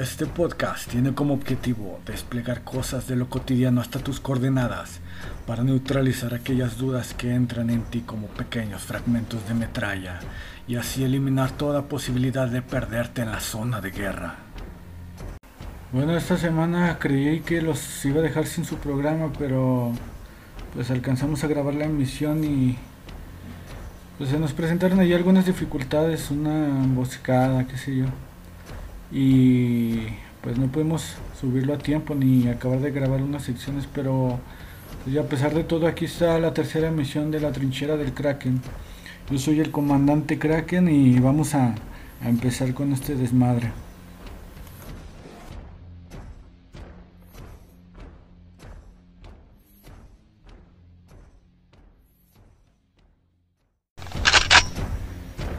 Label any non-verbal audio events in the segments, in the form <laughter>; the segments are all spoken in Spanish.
Este podcast tiene como objetivo desplegar cosas de lo cotidiano hasta tus coordenadas para neutralizar aquellas dudas que entran en ti como pequeños fragmentos de metralla y así eliminar toda posibilidad de perderte en la zona de guerra. Bueno, esta semana creí que los iba a dejar sin su programa, pero pues alcanzamos a grabar la emisión y pues se nos presentaron ahí algunas dificultades, una emboscada, qué sé yo y pues no podemos subirlo a tiempo ni acabar de grabar unas secciones, pero pues, a pesar de todo aquí está la tercera emisión de la trinchera del Kraken. Yo soy el comandante Kraken y vamos a, a empezar con este desmadre.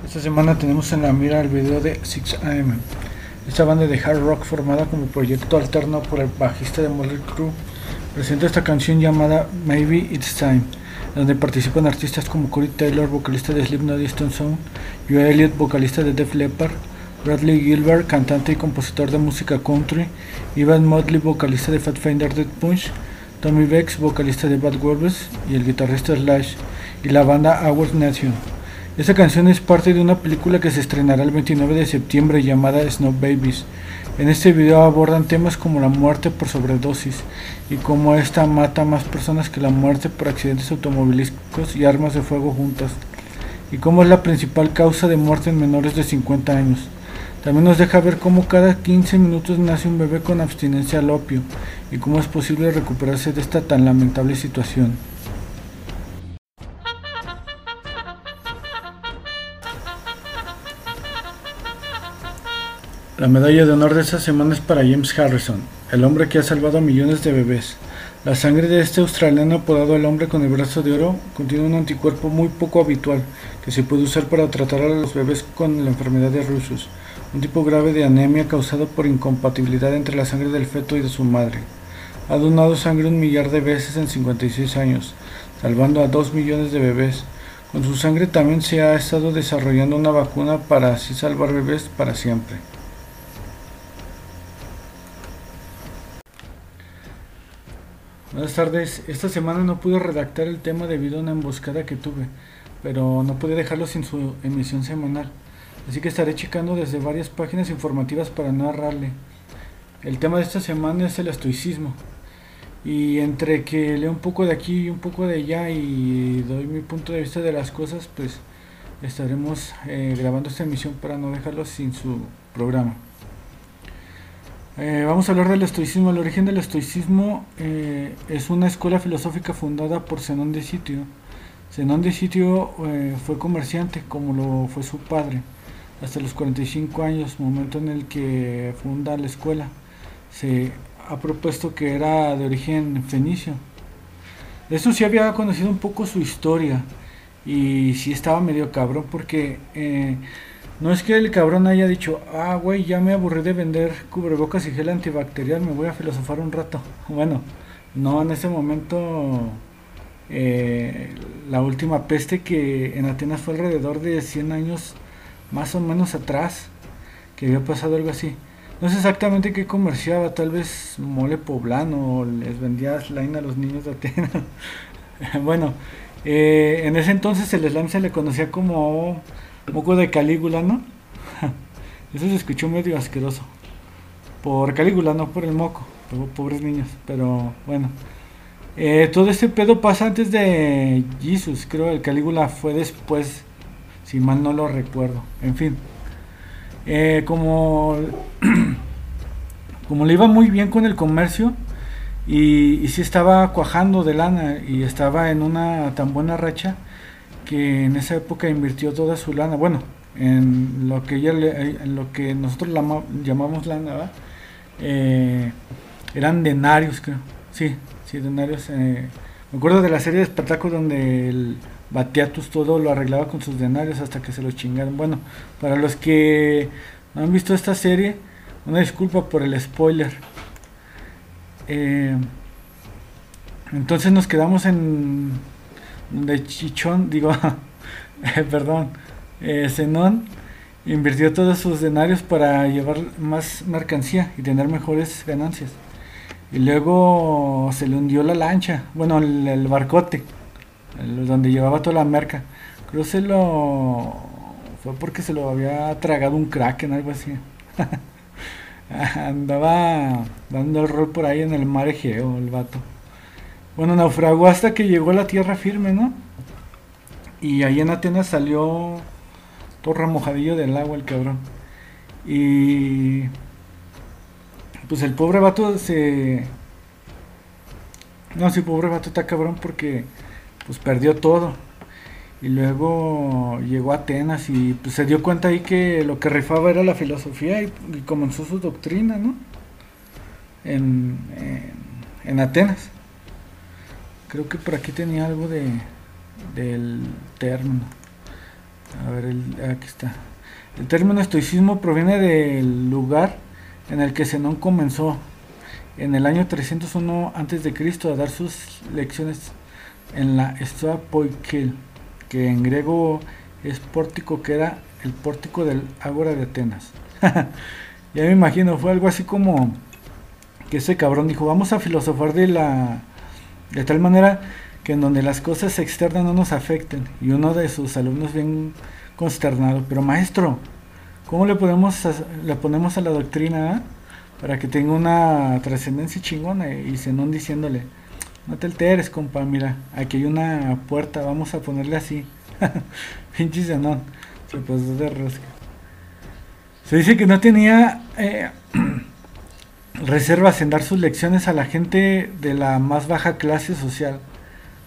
Esta semana tenemos en la mira el video de 6am. Esta banda de hard rock formada como proyecto alterno por el bajista de Motley Crue presenta esta canción llamada Maybe It's Time, donde participan artistas como Corey Taylor, vocalista de Slipknot y Stone Sound, Joe Elliott, vocalista de Def Leppard, Bradley Gilbert, cantante y compositor de música country, Ivan Motley, vocalista de Fat Finder Dead Punch, Tommy Bex, vocalista de Bad Wolves y el guitarrista Slash, y la banda Our Nation. Esta canción es parte de una película que se estrenará el 29 de septiembre llamada Snow Babies. En este video abordan temas como la muerte por sobredosis y cómo esta mata más personas que la muerte por accidentes automovilísticos y armas de fuego juntas, y cómo es la principal causa de muerte en menores de 50 años. También nos deja ver cómo cada 15 minutos nace un bebé con abstinencia al opio y cómo es posible recuperarse de esta tan lamentable situación. La medalla de honor de esta semana es para James Harrison, el hombre que ha salvado a millones de bebés. La sangre de este australiano apodado el hombre con el brazo de oro contiene un anticuerpo muy poco habitual que se puede usar para tratar a los bebés con la enfermedad de Rusus, un tipo grave de anemia causado por incompatibilidad entre la sangre del feto y de su madre. Ha donado sangre un millar de veces en 56 años, salvando a 2 millones de bebés. Con su sangre también se ha estado desarrollando una vacuna para así salvar bebés para siempre. Buenas tardes. Esta semana no pude redactar el tema debido a una emboscada que tuve, pero no pude dejarlo sin su emisión semanal. Así que estaré checando desde varias páginas informativas para narrarle. El tema de esta semana es el estoicismo. Y entre que leo un poco de aquí y un poco de allá y doy mi punto de vista de las cosas, pues estaremos eh, grabando esta emisión para no dejarlo sin su programa. Eh, vamos a hablar del estoicismo. El origen del estoicismo eh, es una escuela filosófica fundada por Zenón de Sitio. Zenón de Sitio eh, fue comerciante, como lo fue su padre, hasta los 45 años, momento en el que funda la escuela. Se ha propuesto que era de origen fenicio. Esto sí había conocido un poco su historia y sí estaba medio cabrón porque no es que el cabrón haya dicho, ah, güey, ya me aburrí de vender cubrebocas y gel antibacterial, me voy a filosofar un rato. <laughs> Bueno, no, en ese momento eh, la última peste que en Atenas fue alrededor de 100 años más o menos atrás, que había pasado algo así. No sé exactamente qué comerciaba, tal vez mole poblano les vendía slime a los niños de Atenas. <laughs> bueno, eh, en ese entonces el slime se le conocía como Moco de Calígula, ¿no? <laughs> Eso se escuchó medio asqueroso. Por Calígula, no por el moco. Pobres niños. Pero bueno. Eh, todo este pedo pasa antes de Jesus. Creo el Calígula fue después. Si mal no lo recuerdo. En fin. Eh, como. <clears throat> como le iba muy bien con el comercio. Y, y sí estaba cuajando de lana. Y estaba en una tan buena racha que en esa época invirtió toda su lana, bueno, en lo que ella en lo que nosotros llamamos lana, eh, eran denarios, creo. Sí, sí, denarios. Eh, me acuerdo de la serie de espectáculos donde el Batiatus todo lo arreglaba con sus denarios hasta que se los chingaron. Bueno, para los que no han visto esta serie, una disculpa por el spoiler. Eh, entonces nos quedamos en de Chichón, digo, <laughs> eh, perdón, eh, Zenón invirtió todos sus denarios para llevar más mercancía y tener mejores ganancias. Y luego se le hundió la lancha, bueno, el, barcote, donde llevaba toda la merca. Creo se lo... fue porque se lo había tragado un kraken, algo así. <laughs> Andaba dando el rol por ahí en el mar Egeo, el vato. Bueno, naufragó hasta que llegó a la tierra firme, ¿no? Y ahí en Atenas salió todo remojadillo del agua el cabrón. Y pues el pobre vato se... No, sí, pobre vato está cabrón porque pues perdió todo. Y luego llegó a Atenas y pues, se dio cuenta ahí que lo que rifaba era la filosofía y, comenzó su doctrina, ¿no? En, en, Atenas. Creo que por aquí tenía algo de del término. A ver, aquí está. El término estoicismo proviene del lugar en el que Zenón comenzó en el año 301 a.C. a dar sus lecciones en la Stoa Poikel, que en griego es pórtico, que era el pórtico del Ágora de Atenas. <laughs> ya me imagino, fue algo así como que ese cabrón dijo, vamos a filosofar de la de tal manera que en donde las cosas externas no nos afecten. Y uno de sus alumnos bien consternado, pero maestro, ¿Cómo le, podemos, le ponemos a la doctrina ah? para que tenga una trascendencia chingona? Y Zenón diciéndole, no te alteres, compa, mira, aquí hay una puerta, vamos a ponerle así. <laughs> Pinche Zenón, se pasó de rosca. Se dice que no tenía eh, <clears throat> reservas en dar sus lecciones a la gente de la más baja clase social.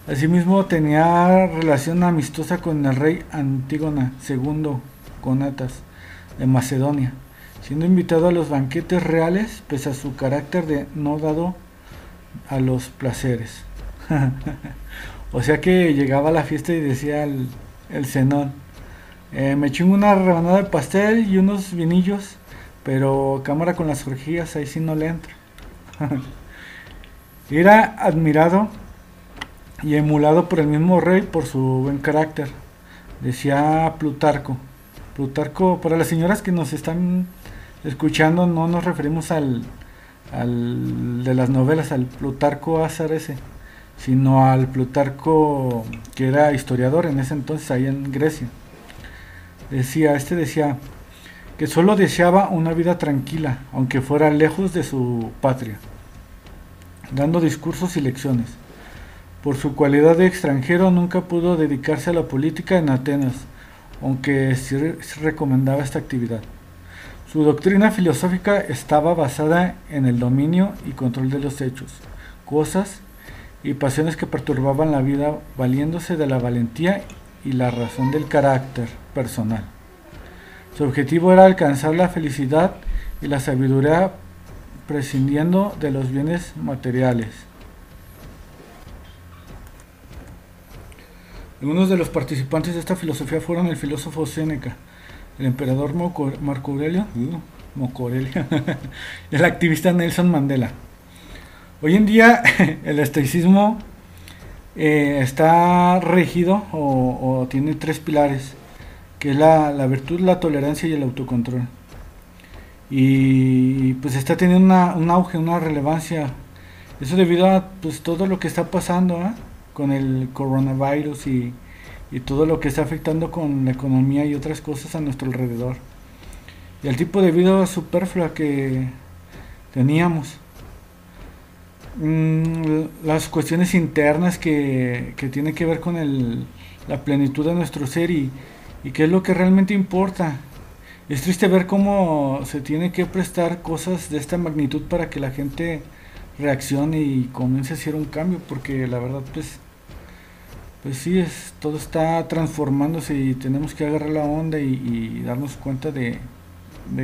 Asimismo tenía relación amistosa con el rey Antígona II Conatas de Macedonia, siendo invitado a los banquetes reales pese a su carácter de no dado a los placeres. <laughs> o sea que llegaba a la fiesta y decía el, el cenón, eh, me chingo una rebanada de pastel y unos vinillos, pero cámara con las orgías, ahí sí no le entra. <laughs> Era admirado y emulado por el mismo rey por su buen carácter, decía Plutarco. Plutarco, para las señoras que nos están escuchando, no nos referimos al, al de las novelas, al Plutarco Azar ese, sino al Plutarco que era historiador en ese entonces, ahí en Grecia. Decía, este decía que solo deseaba una vida tranquila, aunque fuera lejos de su patria, dando discursos y lecciones. Por su cualidad de extranjero nunca pudo dedicarse a la política en Atenas, aunque sí recomendaba esta actividad. Su doctrina filosófica estaba basada en el dominio y control de los hechos, cosas y pasiones que perturbaban la vida valiéndose de la valentía y la razón del carácter personal. Su objetivo era alcanzar la felicidad y la sabiduría prescindiendo de los bienes materiales. Algunos de los participantes de esta filosofía fueron el filósofo Séneca, el emperador Marco Aurelio, uh, <laughs> y el activista Nelson Mandela. Hoy en día <laughs> el estoicismo eh, está regido o, tiene tres pilares, que es la, virtud, la tolerancia y el autocontrol. Y pues está teniendo un auge, una relevancia. Eso debido a pues, todo lo que está pasando. con el coronavirus y, todo lo que está afectando con la economía y otras cosas a nuestro alrededor. Y el tipo de vida superflua que teníamos. Mm, las cuestiones internas que, que tienen que ver con el, la plenitud de nuestro ser y, y qué es lo que realmente importa. Es triste ver cómo se tiene que prestar cosas de esta magnitud para que la gente reaccione y comience a hacer un cambio, porque la verdad pues pues sí, es, todo está transformándose y tenemos que agarrar la onda y, darnos cuenta de,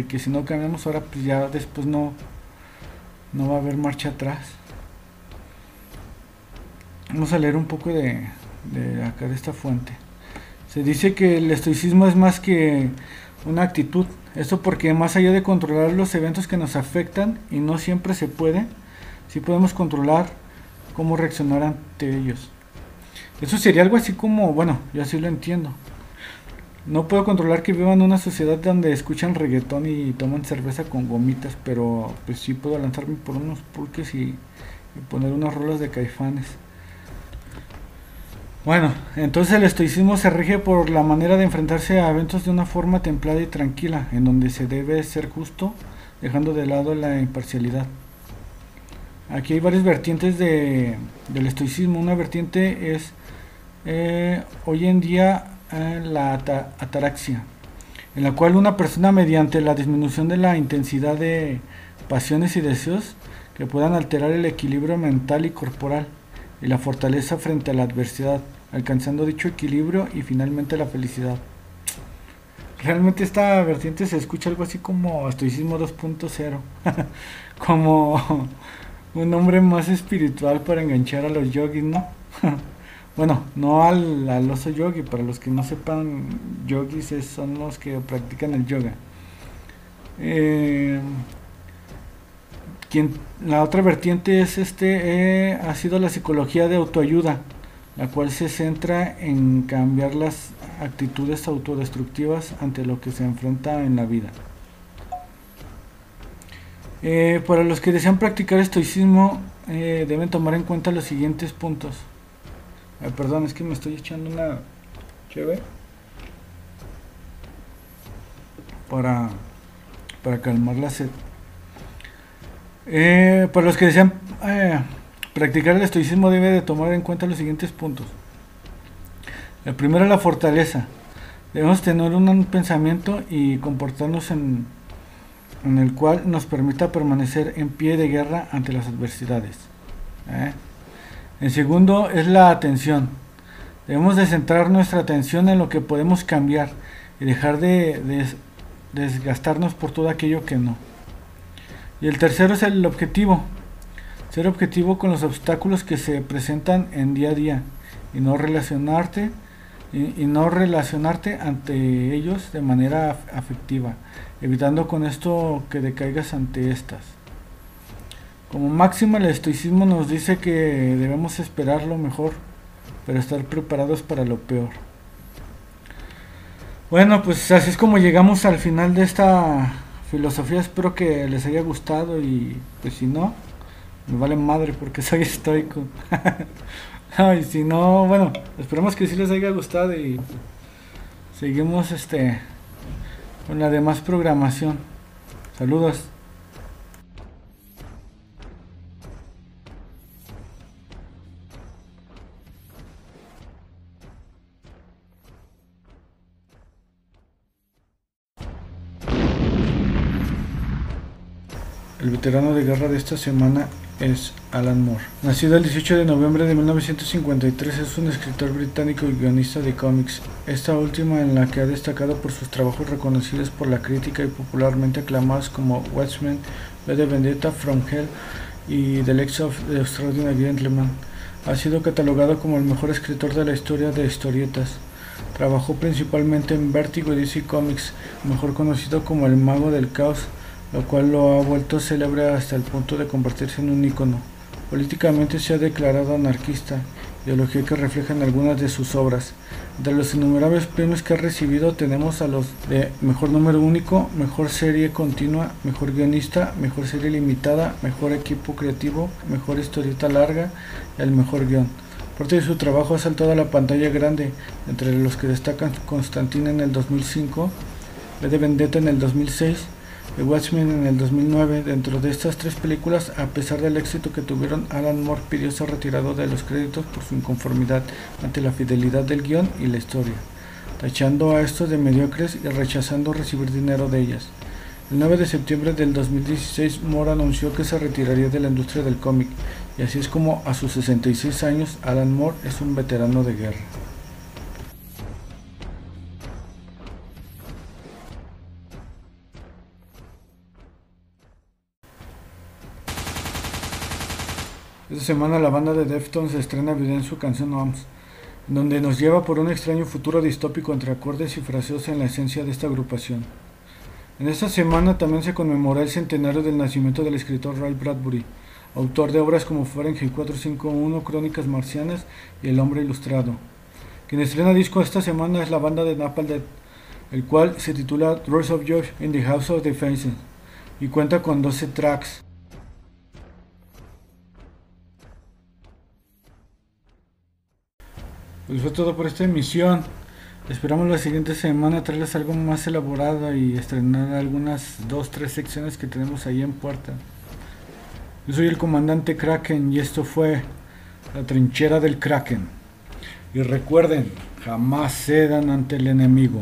que si no cambiamos ahora, pues ya después no, no va a haber marcha atrás. Vamos a leer un poco de, de acá de esta fuente. Se dice que el estoicismo es más que una actitud. Esto porque más allá de controlar los eventos que nos afectan y no siempre se puede, sí podemos controlar cómo reaccionar ante ellos. Eso sería algo así como, bueno, yo así lo entiendo. No puedo controlar que vivan en una sociedad donde escuchan reggaetón y toman cerveza con gomitas, pero pues sí puedo lanzarme por unos pulques y, y poner unas rolas de caifanes. Bueno, entonces el estoicismo se rige por la manera de enfrentarse a eventos de una forma templada y tranquila, en donde se debe ser justo, dejando de lado la imparcialidad. Aquí hay varias vertientes de, del estoicismo. Una vertiente es eh, hoy en día eh, la ataraxia, en la cual una persona mediante la disminución de la intensidad de pasiones y deseos que puedan alterar el equilibrio mental y corporal y la fortaleza frente a la adversidad, alcanzando dicho equilibrio y finalmente la felicidad. Realmente esta vertiente se escucha algo así como estoicismo 2.0, <laughs> como un hombre más espiritual para enganchar a los yogis, ¿no? <laughs> bueno, no al, al, oso yogi, para los que no sepan, yogis son los que practican el yoga. Eh, la otra vertiente es este, eh, ha sido la psicología de autoayuda, la cual se centra en cambiar las actitudes autodestructivas ante lo que se enfrenta en la vida. Eh, para los que desean practicar estoicismo, eh, deben tomar en cuenta los siguientes puntos. perdón, es que me estoy echando una chévere para, para calmar la sed. Eh, para los que desean practicar el estoicismo, debe de tomar en cuenta los siguientes puntos. El primero es la fortaleza. Debemos tener un pensamiento y comportarnos en el cual nos permita permanecer en pie de guerra ante las adversidades. ¿eh? El segundo es la atención. Debemos de centrar nuestra atención en lo que podemos cambiar y dejar de, desgastarnos por todo aquello que no. Y el tercero es el objetivo. Ser objetivo con los obstáculos que se presentan en día a día y no relacionarte y, no relacionarte ante ellos de manera afectiva, evitando con esto que decaigas ante estas. Como máxima el estoicismo nos dice que debemos esperar lo mejor, pero estar preparados para lo peor. Bueno, pues así es como llegamos al final de esta filosofía. Espero que les haya gustado y pues si no, me vale madre porque soy estoico. <laughs> Ay, si no, bueno, esperemos que sí les haya gustado y seguimos este con la demás programación. Saludos. El veterano de guerra de esta semana es Alan Moore. Nacido el 18 de noviembre de 1953, es un escritor británico y guionista de cómics, esta última en la que ha destacado por sus trabajos reconocidos por la crítica y popularmente aclamados como Watchmen, V de Vendetta, From Hell y The Legs of the Extraordinary Gentleman. Ha sido catalogado como el mejor escritor de la historia de historietas. Trabajó principalmente en Vertigo y DC Comics, mejor conocido como el Mago del Caos, lo cual lo ha vuelto célebre hasta el punto de convertirse en un ícono. Políticamente se ha declarado anarquista, ideología que refleja en algunas de sus obras. De los innumerables premios que ha recibido tenemos a los de Mejor Número Único, Mejor Serie Continua, Mejor Guionista, Mejor Serie Limitada, Mejor Equipo Creativo, Mejor Historieta Larga y el Mejor Guión. Parte de su trabajo ha saltado a la pantalla grande, entre los que destacan Constantine en el 2005, B de Vendetta en el 2006, The Watchmen en el 2009. Dentro de estas tres películas, a pesar del éxito que tuvieron, Alan Moore pidió ser retirado de los créditos por su inconformidad ante la fidelidad del guion y la historia, tachando a estos de mediocres y rechazando recibir dinero de ellas. El 9 de septiembre del 2016, Moore anunció que se retiraría de la industria del cómic, y así es como a sus 66 años, Alan Moore es un veterano de guerra. Semana la banda de Deftones estrena video en su canción OMS, donde nos lleva por un extraño futuro distópico entre acordes y fraseos en la esencia de esta agrupación. En esta semana también se conmemora el centenario del nacimiento del escritor Ray Bradbury, autor de obras como Fahrenheit 451, Crónicas Marcianas y El Hombre Ilustrado. Quien estrena disco esta semana es la banda de Napalm Death, el cual se titula Rules of Josh in the House of Defense y cuenta con 12 tracks. Pues fue todo por esta emisión. Esperamos la siguiente semana traerles algo más elaborado y estrenar algunas dos, tres secciones que tenemos ahí en puerta. Yo soy el comandante Kraken y esto fue la trinchera del Kraken. Y recuerden, jamás cedan ante el enemigo.